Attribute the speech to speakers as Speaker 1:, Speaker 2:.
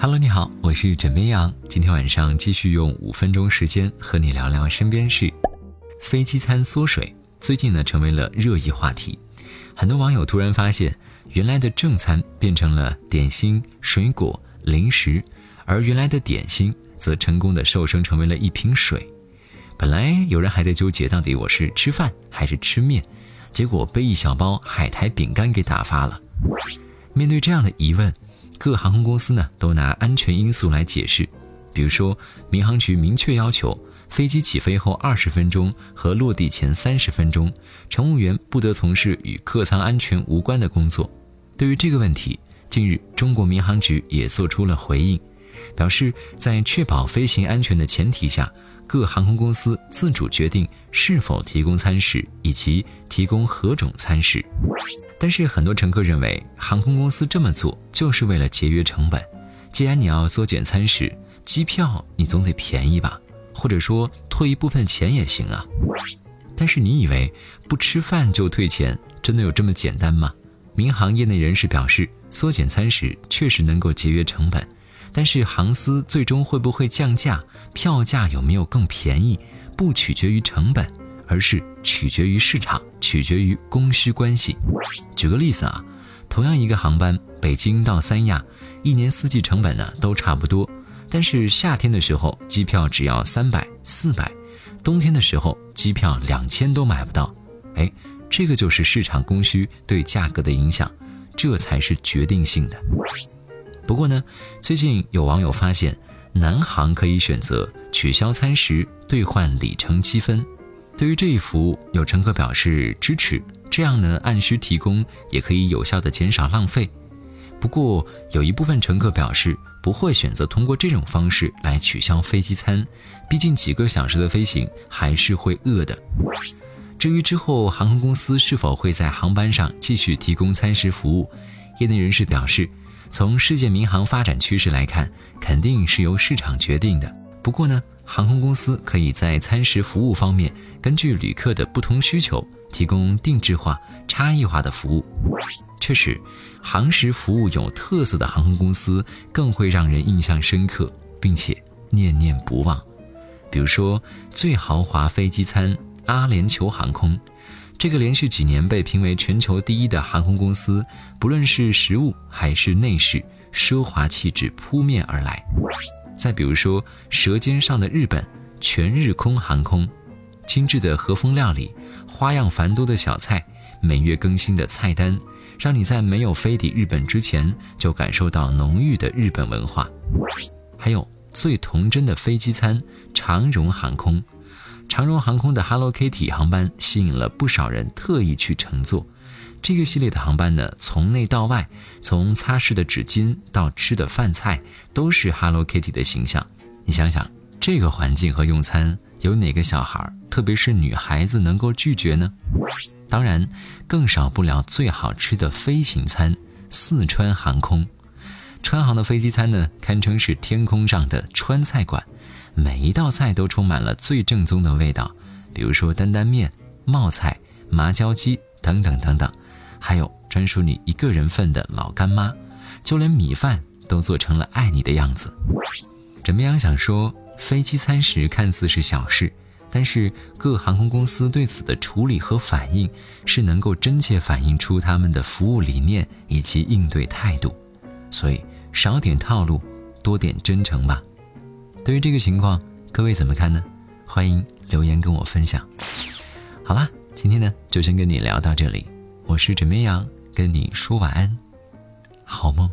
Speaker 1: Hello，你好，我是枕边羊。今天晚上继续用五分钟时间和你聊聊身边事。飞机餐缩水，最近呢成为了热议话题。很多网友突然发现，原来的正餐变成了点心、水果、零食，而原来的点心则成功的瘦身成为了一瓶水。本来有人还在纠结到底我是吃饭还是吃面，结果被一小包海苔饼干给打发了。面对这样的疑问。各航空公司呢都拿安全因素来解释，比如说民航局明确要求，飞机起飞后二十分钟和落地前三十分钟，乘务员不得从事与客舱安全无关的工作。对于这个问题，近日中国民航局也做出了回应，表示在确保飞行安全的前提下。各航空公司自主决定是否提供餐食以及提供何种餐食，但是很多乘客认为航空公司这么做就是为了节约成本。既然你要缩减餐食，机票你总得便宜吧，或者说退一部分钱也行啊。但是你以为不吃饭就退钱，真的有这么简单吗？民航业内人士表示，缩减餐食确实能够节约成本。但是航司最终会不会降价，票价有没有更便宜，不取决于成本，而是取决于市场，取决于供需关系。举个例子啊，同样一个航班，北京到三亚，一年四季成本呢都差不多，但是夏天的时候机票只要三百四百，冬天的时候机票两千都买不到。哎，这个就是市场供需对价格的影响，这才是决定性的。不过呢，最近有网友发现，南航可以选择取消餐食兑换里程积分。对于这一服务，有乘客表示支持，这样呢按需提供也可以有效的减少浪费。不过有一部分乘客表示不会选择通过这种方式来取消飞机餐，毕竟几个小时的飞行还是会饿的。至于之后航空公司是否会在航班上继续提供餐食服务，业内人士表示。从世界民航发展趋势来看，肯定是由市场决定的。不过呢，航空公司可以在餐食服务方面，根据旅客的不同需求，提供定制化、差异化的服务。确实，航食服务有特色的航空公司更会让人印象深刻，并且念念不忘。比如说，最豪华飞机餐——阿联酋航空。这个连续几年被评为全球第一的航空公司，不论是食物还是内饰，奢华气质扑面而来。再比如说，《舌尖上的日本》全日空航空，精致的和风料理，花样繁多的小菜，每月更新的菜单，让你在没有飞抵日本之前就感受到浓郁的日本文化。还有最童真的飞机餐，长荣航空。长荣航空的 Hello Kitty 航班吸引了不少人特意去乘坐。这个系列的航班呢，从内到外，从擦拭的纸巾到吃的饭菜，都是 Hello Kitty 的形象。你想想，这个环境和用餐，有哪个小孩，特别是女孩子能够拒绝呢？当然，更少不了最好吃的飞行餐——四川航空。川航的飞机餐呢，堪称是天空上的川菜馆。每一道菜都充满了最正宗的味道，比如说担担面、冒菜、麻椒鸡等等等等，还有专属你一个人份的老干妈，就连米饭都做成了爱你的样子。枕边羊想说，飞机餐食看似是小事，但是各航空公司对此的处理和反应，是能够真切反映出他们的服务理念以及应对态度。所以少点套路，多点真诚吧。对于这个情况，各位怎么看呢？欢迎留言跟我分享。好啦，今天呢就先跟你聊到这里，我是枕边羊，跟你说晚安，好梦。